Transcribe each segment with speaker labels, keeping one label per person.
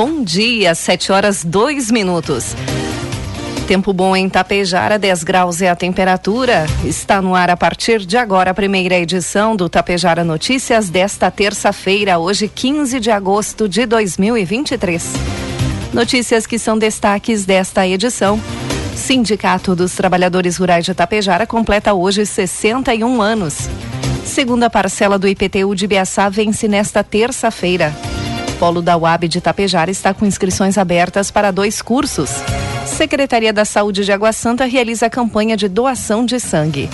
Speaker 1: Bom dia, 7 horas 2 minutos. Tempo bom em Tapejara, 10 graus é a temperatura. Está no ar a partir de agora a primeira edição do Tapejara Notícias desta terça-feira, hoje 15 de agosto de 2023. Notícias que são destaques desta edição. Sindicato dos Trabalhadores Rurais de Tapejara completa hoje 61 anos. Segunda parcela do IPTU de Biaçá vence nesta terça-feira. Polo da UAB de Tapejara está com inscrições abertas para dois cursos. Secretaria da Saúde de Água Santa realiza a campanha de doação de sangue.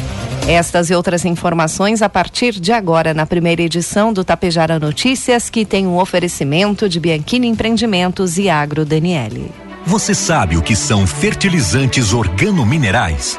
Speaker 1: Estas e outras informações a partir de agora na primeira edição do Tapejara Notícias, que tem um oferecimento de Bianchini Empreendimentos e Agro Daniele.
Speaker 2: Você sabe o que são fertilizantes organominerais?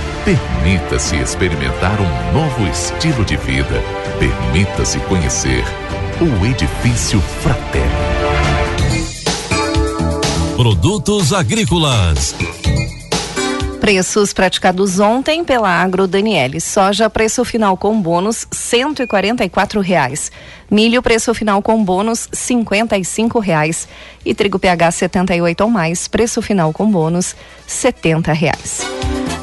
Speaker 3: Permita-se experimentar um novo estilo de vida. Permita-se conhecer o Edifício Fratelli.
Speaker 4: Produtos agrícolas.
Speaker 1: Preços praticados ontem pela Agro Daniele. Soja, preço final com bônus, cento e reais. Milho, preço final com bônus, cinquenta e reais. E trigo PH 78 ou mais, preço final com bônus, setenta reais.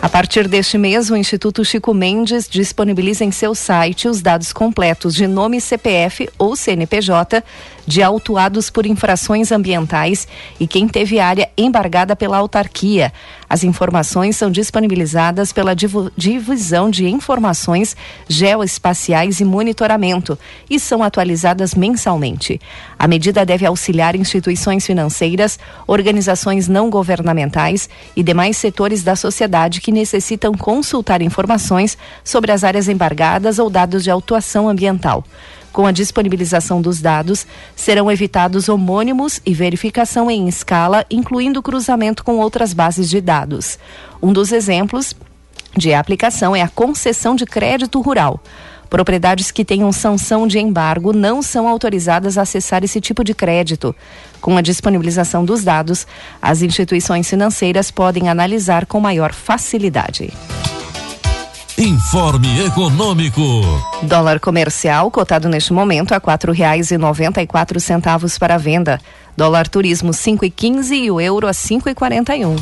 Speaker 1: A partir deste mês, o Instituto Chico Mendes disponibiliza em seu site os dados completos de nome CPF ou CNPJ de autuados por infrações ambientais e quem teve área embargada pela autarquia. As informações são disponibilizadas pela Divisão de Informações Geoespaciais e Monitoramento e são atualizadas mensalmente. A medida deve auxiliar instituições financeiras, organizações não governamentais e demais setores da sociedade que necessitam consultar informações sobre as áreas embargadas ou dados de autuação ambiental. Com a disponibilização dos dados, serão evitados homônimos e verificação em escala, incluindo cruzamento com outras bases de dados. Um dos exemplos de aplicação é a concessão de crédito rural. Propriedades que tenham sanção de embargo não são autorizadas a acessar esse tipo de crédito. Com a disponibilização dos dados, as instituições financeiras podem analisar com maior facilidade.
Speaker 4: Informe Econômico.
Speaker 1: Dólar comercial cotado neste momento a quatro reais e noventa e quatro centavos para venda. Dólar turismo cinco e quinze e o euro a cinco e quarenta e um.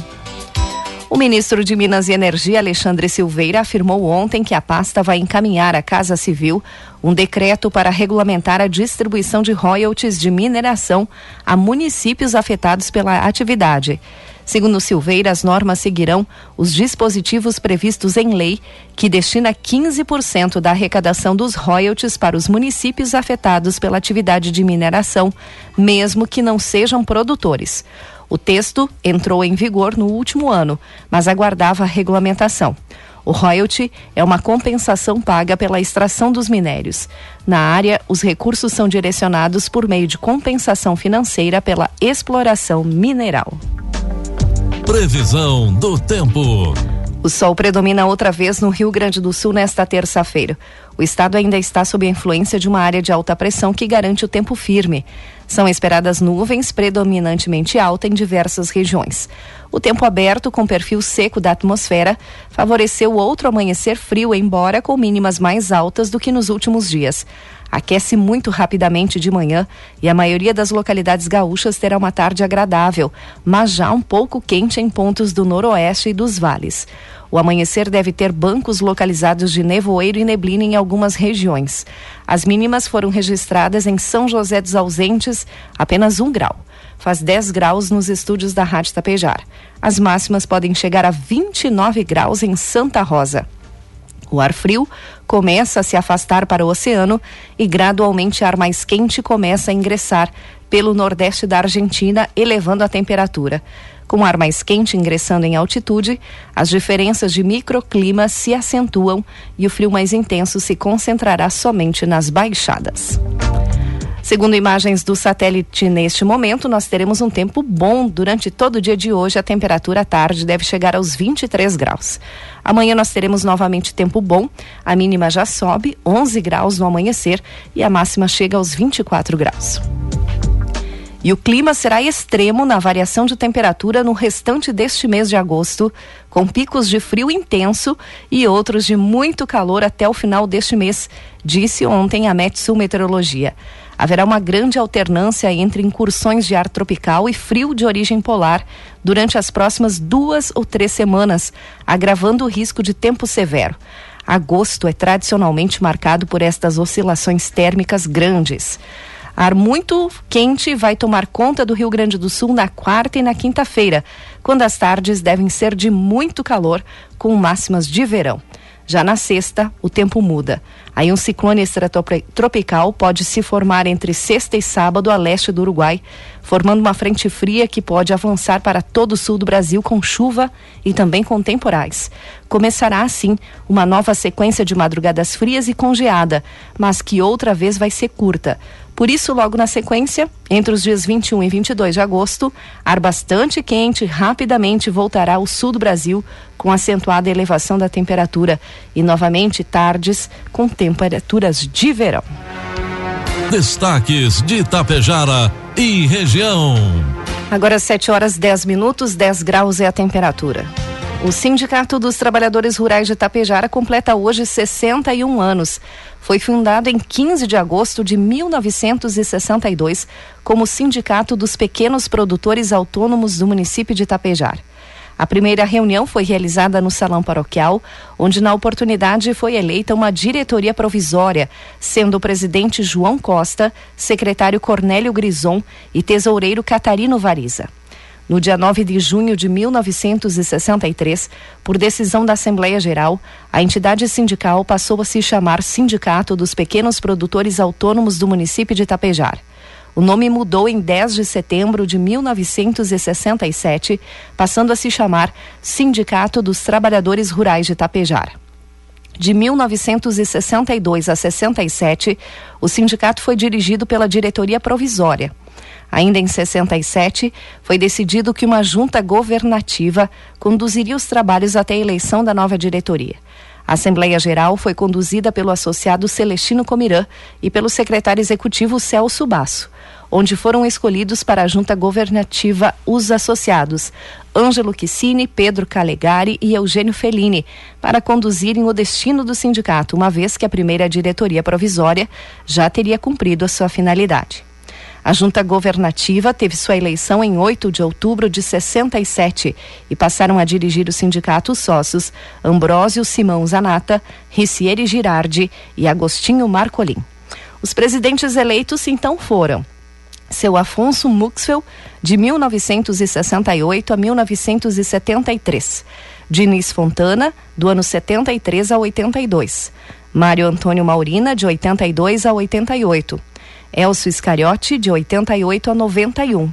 Speaker 1: O ministro de Minas e Energia, Alexandre Silveira, afirmou ontem que a pasta vai encaminhar à Casa Civil um decreto para regulamentar a distribuição de royalties de mineração a municípios afetados pela atividade. Segundo Silveira, as normas seguirão os dispositivos previstos em lei, que destina 15% da arrecadação dos royalties para os municípios afetados pela atividade de mineração, mesmo que não sejam produtores. O texto entrou em vigor no último ano, mas aguardava a regulamentação. O royalty é uma compensação paga pela extração dos minérios. Na área, os recursos são direcionados por meio de compensação financeira pela exploração mineral.
Speaker 4: Previsão do tempo.
Speaker 1: O sol predomina outra vez no Rio Grande do Sul nesta terça-feira. O estado ainda está sob a influência de uma área de alta pressão que garante o tempo firme. São esperadas nuvens predominantemente alta em diversas regiões. O tempo aberto com perfil seco da atmosfera favoreceu outro amanhecer frio, embora com mínimas mais altas do que nos últimos dias. Aquece muito rapidamente de manhã e a maioria das localidades gaúchas terá uma tarde agradável, mas já um pouco quente em pontos do noroeste e dos vales. O amanhecer deve ter bancos localizados de nevoeiro e neblina em algumas regiões. As mínimas foram registradas em São José dos Ausentes, apenas um grau. Faz 10 graus nos estúdios da Rádio Tapejar. As máximas podem chegar a 29 graus em Santa Rosa. O ar frio começa a se afastar para o oceano e gradualmente ar mais quente começa a ingressar pelo nordeste da Argentina, elevando a temperatura. Com ar mais quente ingressando em altitude, as diferenças de microclima se acentuam e o frio mais intenso se concentrará somente nas baixadas. Segundo imagens do satélite neste momento, nós teremos um tempo bom durante todo o dia de hoje. A temperatura à tarde deve chegar aos 23 graus. Amanhã nós teremos novamente tempo bom. A mínima já sobe, 11 graus no amanhecer e a máxima chega aos 24 graus. E o clima será extremo na variação de temperatura no restante deste mês de agosto, com picos de frio intenso e outros de muito calor até o final deste mês, disse ontem a Metsul Meteorologia. Haverá uma grande alternância entre incursões de ar tropical e frio de origem polar durante as próximas duas ou três semanas, agravando o risco de tempo severo. Agosto é tradicionalmente marcado por estas oscilações térmicas grandes. Ar muito quente vai tomar conta do Rio Grande do Sul na quarta e na quinta-feira, quando as tardes devem ser de muito calor, com máximas de verão. Já na sexta, o tempo muda. Aí um ciclone extratropical pode se formar entre sexta e sábado a leste do Uruguai, formando uma frente fria que pode avançar para todo o sul do Brasil com chuva e também com temporais. Começará assim uma nova sequência de madrugadas frias e congeada, mas que outra vez vai ser curta. Por isso, logo na sequência, entre os dias 21 e 22 de agosto, ar bastante quente rapidamente voltará ao sul do Brasil, com acentuada elevação da temperatura e novamente tardes com temperaturas de verão.
Speaker 4: Destaques de Itapejara e região.
Speaker 1: Agora 7 horas 10 minutos, 10 graus é a temperatura. O Sindicato dos Trabalhadores Rurais de Itapejara completa hoje 61 anos. Foi fundado em 15 de agosto de 1962 como Sindicato dos Pequenos Produtores Autônomos do município de Itapejara. A primeira reunião foi realizada no Salão Paroquial, onde na oportunidade foi eleita uma diretoria provisória, sendo o presidente João Costa, secretário Cornélio Grison e tesoureiro Catarino Variza. No dia 9 de junho de 1963, por decisão da Assembleia Geral, a entidade sindical passou a se chamar Sindicato dos Pequenos Produtores Autônomos do município de Tapejar. O nome mudou em 10 de setembro de 1967, passando a se chamar Sindicato dos Trabalhadores Rurais de Tapejar. De 1962 a 67, o sindicato foi dirigido pela diretoria provisória. Ainda em 67, foi decidido que uma junta governativa conduziria os trabalhos até a eleição da nova diretoria. A Assembleia Geral foi conduzida pelo associado Celestino Comirã e pelo secretário executivo Celso Basso, onde foram escolhidos para a junta governativa os associados Ângelo Quicini, Pedro Calegari e Eugênio Fellini, para conduzirem o destino do sindicato, uma vez que a primeira diretoria provisória já teria cumprido a sua finalidade. A junta governativa teve sua eleição em 8 de outubro de 67 e passaram a dirigir o sindicato os sócios Ambrósio Simão Zanata, Ricieri Girardi e Agostinho Marcolim. Os presidentes eleitos então foram seu Afonso Muxfel, de 1968 a 1973. Diniz Fontana, do ano 73 a 82. Mário Antônio Maurina, de 82 a 88. Elcio Iscariote, de 88 a 91.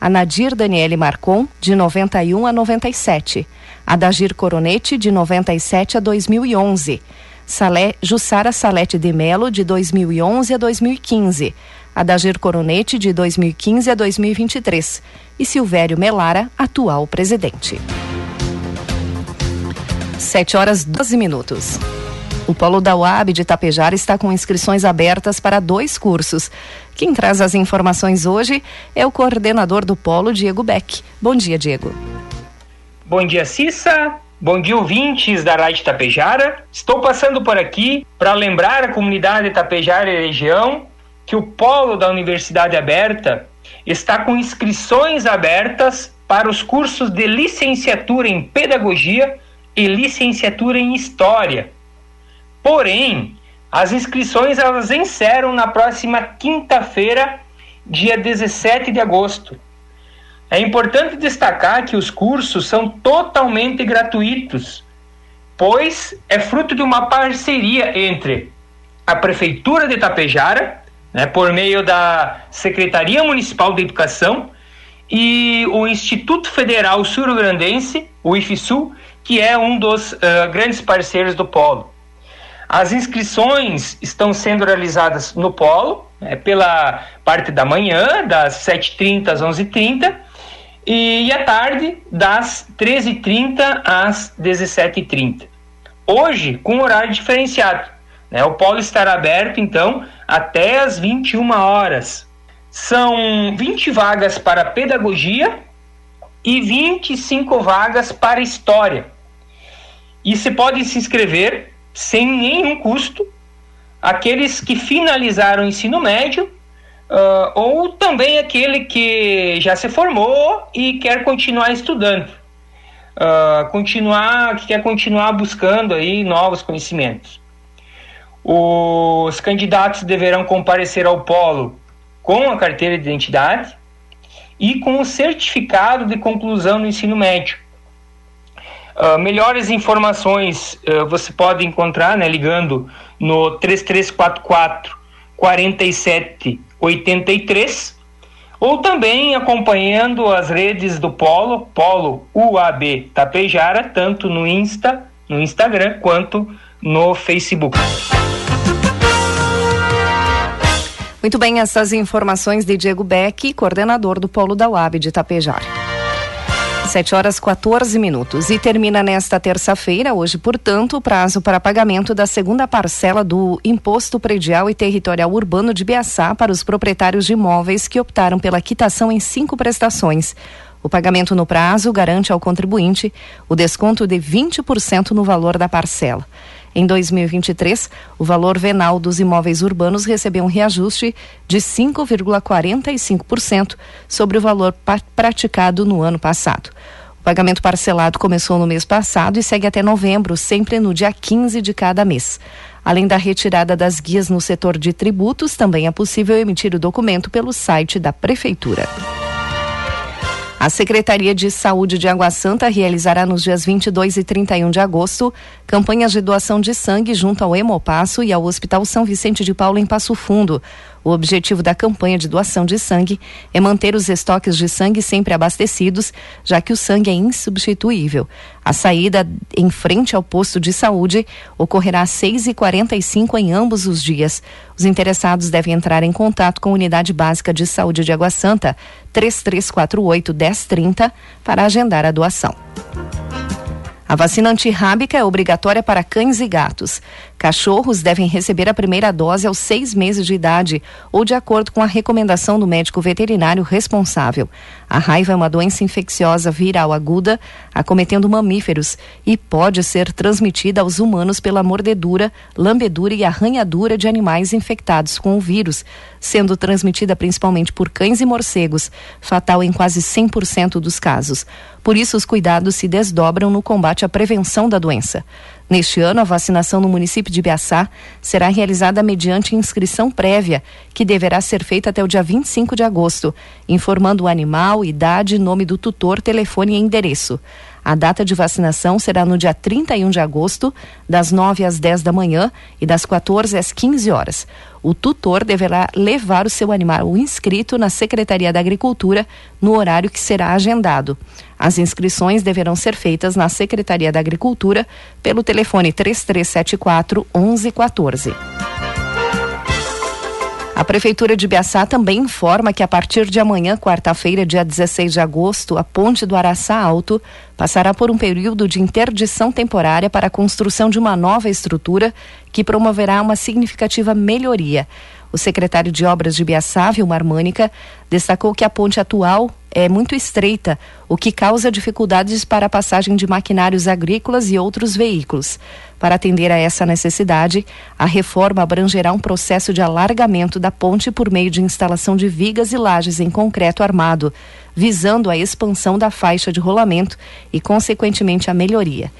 Speaker 1: Anadir Daniele Marcon, de 91 a 97. Adagir Coronete, de 97 a 2011. Salé, Jussara Salete de Melo, de 2011 a 2015. Adagir Coronete, de 2015 a 2023. E Silvério Melara, atual presidente. 7 horas 12 minutos. O Polo da UAB de Itapejara está com inscrições abertas para dois cursos. Quem traz as informações hoje é o coordenador do Polo, Diego Beck. Bom dia, Diego.
Speaker 5: Bom dia, Cissa. Bom dia, ouvintes da Rádio Itapejara. Estou passando por aqui para lembrar a comunidade Itapejara e região que o Polo da Universidade Aberta está com inscrições abertas para os cursos de licenciatura em Pedagogia e licenciatura em História. Porém, as inscrições elas encerram na próxima quinta-feira, dia 17 de agosto. É importante destacar que os cursos são totalmente gratuitos, pois é fruto de uma parceria entre a Prefeitura de Itapejara, né, por meio da Secretaria Municipal de Educação, e o Instituto Federal Sul-Grandense, o IFSU, que é um dos uh, grandes parceiros do Polo. As inscrições estão sendo realizadas no Polo, né, pela parte da manhã, das 7h30 às 11h30, e, e à tarde, das 13h30 às 17h30. Hoje, com horário diferenciado. Né, o Polo estará aberto, então, até às 21 horas. São 20 vagas para pedagogia e 25 vagas para história. E se pode se inscrever sem nenhum custo aqueles que finalizaram o ensino médio uh, ou também aquele que já se formou e quer continuar estudando, uh, continuar que quer continuar buscando aí novos conhecimentos. Os candidatos deverão comparecer ao polo com a carteira de identidade e com o certificado de conclusão do ensino médio Uh, melhores informações uh, você pode encontrar né, ligando no 3344 4783 ou também acompanhando as redes do Polo, Polo UAB Tapejara, tanto no Insta, no Instagram quanto no Facebook.
Speaker 1: Muito bem, essas informações de Diego Beck, coordenador do Polo da UAB de Tapejara. 7 horas 14 minutos. E termina nesta terça-feira, hoje, portanto, o prazo para pagamento da segunda parcela do Imposto Predial e Territorial Urbano de Biaçá para os proprietários de imóveis que optaram pela quitação em cinco prestações. O pagamento no prazo garante ao contribuinte o desconto de 20% no valor da parcela. Em 2023, o valor venal dos imóveis urbanos recebeu um reajuste de 5,45% sobre o valor praticado no ano passado. O pagamento parcelado começou no mês passado e segue até novembro, sempre no dia 15 de cada mês. Além da retirada das guias no setor de tributos, também é possível emitir o documento pelo site da Prefeitura. A Secretaria de Saúde de Água Santa realizará nos dias 22 e 31 de agosto campanhas de doação de sangue junto ao Hemopasso e ao Hospital São Vicente de Paulo em Passo Fundo. O objetivo da campanha de doação de sangue é manter os estoques de sangue sempre abastecidos, já que o sangue é insubstituível. A saída em frente ao posto de saúde ocorrerá às 6h45 em ambos os dias. Os interessados devem entrar em contato com a Unidade Básica de Saúde de Água Santa, 3348 1030, para agendar a doação. A vacina antirrábica é obrigatória para cães e gatos. Cachorros devem receber a primeira dose aos seis meses de idade ou de acordo com a recomendação do médico veterinário responsável. A raiva é uma doença infecciosa viral aguda, acometendo mamíferos e pode ser transmitida aos humanos pela mordedura, lambedura e arranhadura de animais infectados com o vírus, sendo transmitida principalmente por cães e morcegos, fatal em quase 100% dos casos. Por isso, os cuidados se desdobram no combate à prevenção da doença. Neste ano, a vacinação no município de Biaçá será realizada mediante inscrição prévia, que deverá ser feita até o dia 25 de agosto, informando o animal, idade, nome do tutor, telefone e endereço. A data de vacinação será no dia 31 de agosto, das 9 às 10 da manhã e das 14 às 15 horas. O tutor deverá levar o seu animal inscrito na Secretaria da Agricultura no horário que será agendado. As inscrições deverão ser feitas na Secretaria da Agricultura pelo telefone 3374 1114. A Prefeitura de Biaçá também informa que a partir de amanhã, quarta-feira, dia 16 de agosto, a ponte do Araçá Alto passará por um período de interdição temporária para a construção de uma nova estrutura que promoverá uma significativa melhoria. O secretário de Obras de Biaçá, Vilmar destacou que a ponte atual é muito estreita, o que causa dificuldades para a passagem de maquinários agrícolas e outros veículos. Para atender a essa necessidade, a reforma abrangerá um processo de alargamento da ponte por meio de instalação de vigas e lajes em concreto armado, visando a expansão da faixa de rolamento e, consequentemente, a melhoria.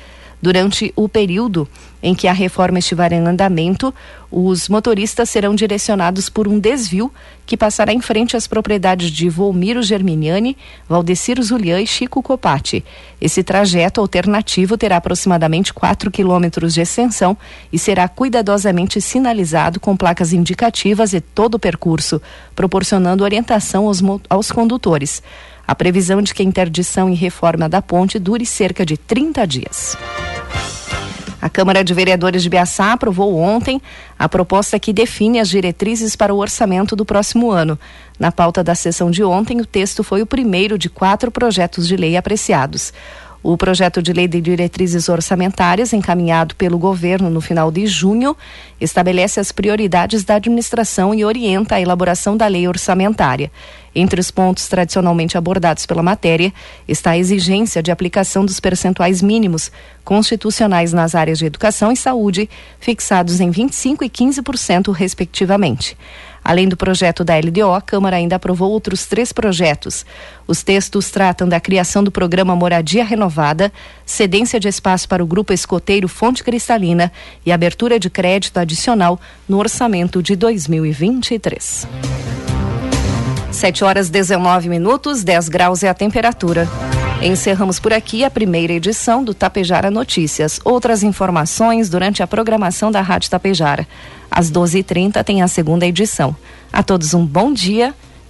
Speaker 1: Durante o período em que a reforma estiver em andamento, os motoristas serão direcionados por um desvio que passará em frente às propriedades de Volmiro Germiniani, Valdecir Zulian e Chico Copati. Esse trajeto alternativo terá aproximadamente 4 quilômetros de extensão e será cuidadosamente sinalizado com placas indicativas e todo o percurso, proporcionando orientação aos, aos condutores. A previsão de que a interdição e reforma da ponte dure cerca de 30 dias. A Câmara de Vereadores de Biaçá aprovou ontem a proposta que define as diretrizes para o orçamento do próximo ano. Na pauta da sessão de ontem, o texto foi o primeiro de quatro projetos de lei apreciados. O projeto de lei de diretrizes orçamentárias, encaminhado pelo governo no final de junho, estabelece as prioridades da administração e orienta a elaboração da lei orçamentária. Entre os pontos tradicionalmente abordados pela matéria está a exigência de aplicação dos percentuais mínimos constitucionais nas áreas de educação e saúde, fixados em 25% e 15%, respectivamente. Além do projeto da LDO, a Câmara ainda aprovou outros três projetos. Os textos tratam da criação do programa Moradia Renovada, cedência de espaço para o grupo escoteiro Fonte Cristalina e abertura de crédito adicional no orçamento de 2023. 7 horas 19 minutos, 10 graus é a temperatura. Encerramos por aqui a primeira edição do Tapejara Notícias. Outras informações durante a programação da Rádio Tapejara. Às 12h30 tem a segunda edição. A todos um bom dia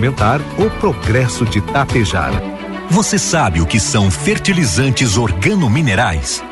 Speaker 6: fomentar o progresso de Tapejara.
Speaker 2: Você sabe o que são fertilizantes organominerais?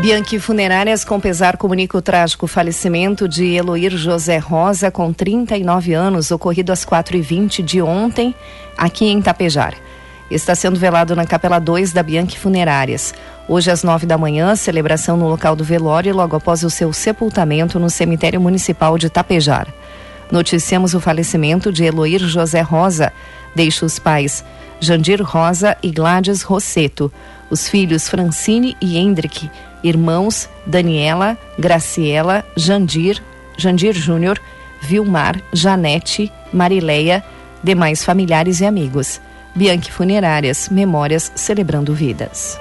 Speaker 1: Bianchi Funerárias com pesar comunica o trágico falecimento de Eloir José Rosa, com 39 anos, ocorrido às 4h20 de ontem, aqui em Tapejar. Está sendo velado na Capela 2 da Bianchi Funerárias. Hoje, às 9 da manhã, celebração no local do velório, logo após o seu sepultamento no cemitério municipal de Tapejar. Noticiamos o falecimento de Eloir José Rosa. Deixa os pais Jandir Rosa e Gladys Rosseto, os filhos Francine e Hendrick irmãos Daniela, Graciela, Jandir, Jandir Júnior, Vilmar, Janete, Marileia, demais familiares e amigos. Bianchi Funerárias, Memórias Celebrando Vidas.